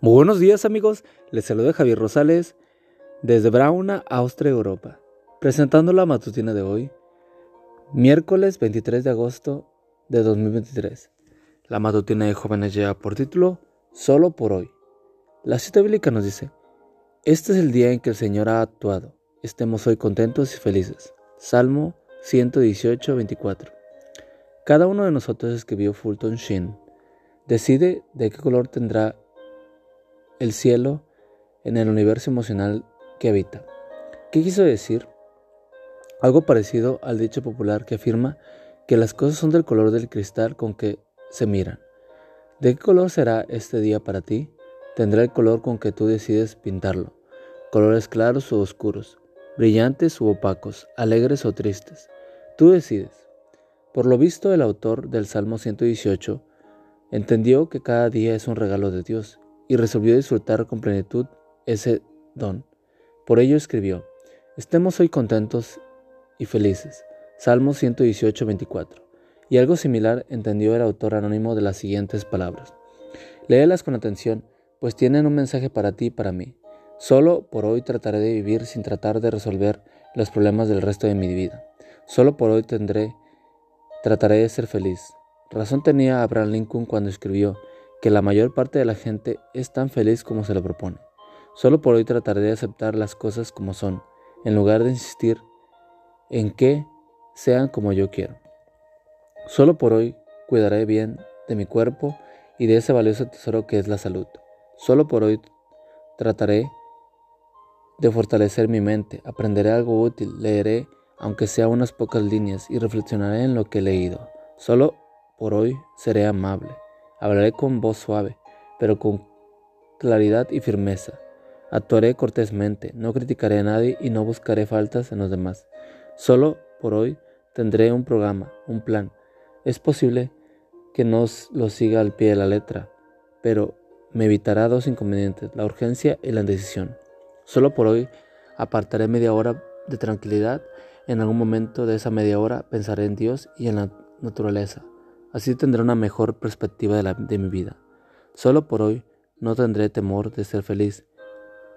Muy buenos días amigos, les saluda Javier Rosales desde Brauna, Austria, Europa, presentando la matutina de hoy, miércoles 23 de agosto de 2023. La matutina de jóvenes lleva por título Solo por hoy. La cita bíblica nos dice, Este es el día en que el Señor ha actuado, estemos hoy contentos y felices. Salmo 118, 24. Cada uno de nosotros escribió Fulton Sheen. Decide de qué color tendrá el cielo en el universo emocional que habita. ¿Qué quiso decir? Algo parecido al dicho popular que afirma que las cosas son del color del cristal con que se miran. ¿De qué color será este día para ti? Tendrá el color con que tú decides pintarlo. Colores claros o oscuros, brillantes u opacos, alegres o tristes. Tú decides. Por lo visto, el autor del Salmo 118 entendió que cada día es un regalo de Dios y resolvió disfrutar con plenitud ese don. Por ello escribió, Estemos hoy contentos y felices. Salmo 118, 24. Y algo similar entendió el autor anónimo de las siguientes palabras. Léelas con atención, pues tienen un mensaje para ti y para mí. Solo por hoy trataré de vivir sin tratar de resolver los problemas del resto de mi vida. Solo por hoy tendré, trataré de ser feliz. Razón tenía Abraham Lincoln cuando escribió, que la mayor parte de la gente es tan feliz como se lo propone. Solo por hoy trataré de aceptar las cosas como son, en lugar de insistir en que sean como yo quiero. Solo por hoy cuidaré bien de mi cuerpo y de ese valioso tesoro que es la salud. Solo por hoy trataré de fortalecer mi mente, aprenderé algo útil, leeré aunque sea unas pocas líneas y reflexionaré en lo que he leído. Solo por hoy seré amable. Hablaré con voz suave, pero con claridad y firmeza. Actuaré cortésmente, no criticaré a nadie y no buscaré faltas en los demás. Solo por hoy tendré un programa, un plan. Es posible que no lo siga al pie de la letra, pero me evitará dos inconvenientes, la urgencia y la indecisión. Solo por hoy apartaré media hora de tranquilidad. En algún momento de esa media hora pensaré en Dios y en la naturaleza. Así tendré una mejor perspectiva de, de mi vida. Solo por hoy no tendré temor de ser feliz,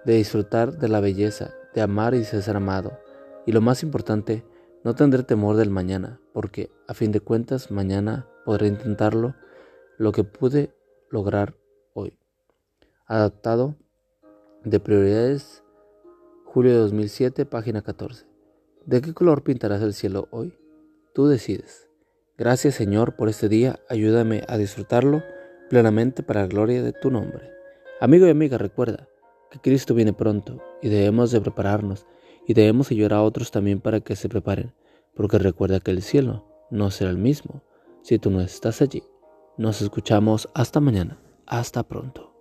de disfrutar de la belleza, de amar y ser amado. Y lo más importante, no tendré temor del mañana, porque a fin de cuentas mañana podré intentarlo lo que pude lograr hoy. Adaptado de prioridades, julio de 2007, página 14. ¿De qué color pintarás el cielo hoy? Tú decides. Gracias Señor por este día, ayúdame a disfrutarlo plenamente para la gloria de tu nombre. Amigo y amiga, recuerda que Cristo viene pronto y debemos de prepararnos y debemos ayudar a otros también para que se preparen, porque recuerda que el cielo no será el mismo si tú no estás allí. Nos escuchamos hasta mañana. Hasta pronto.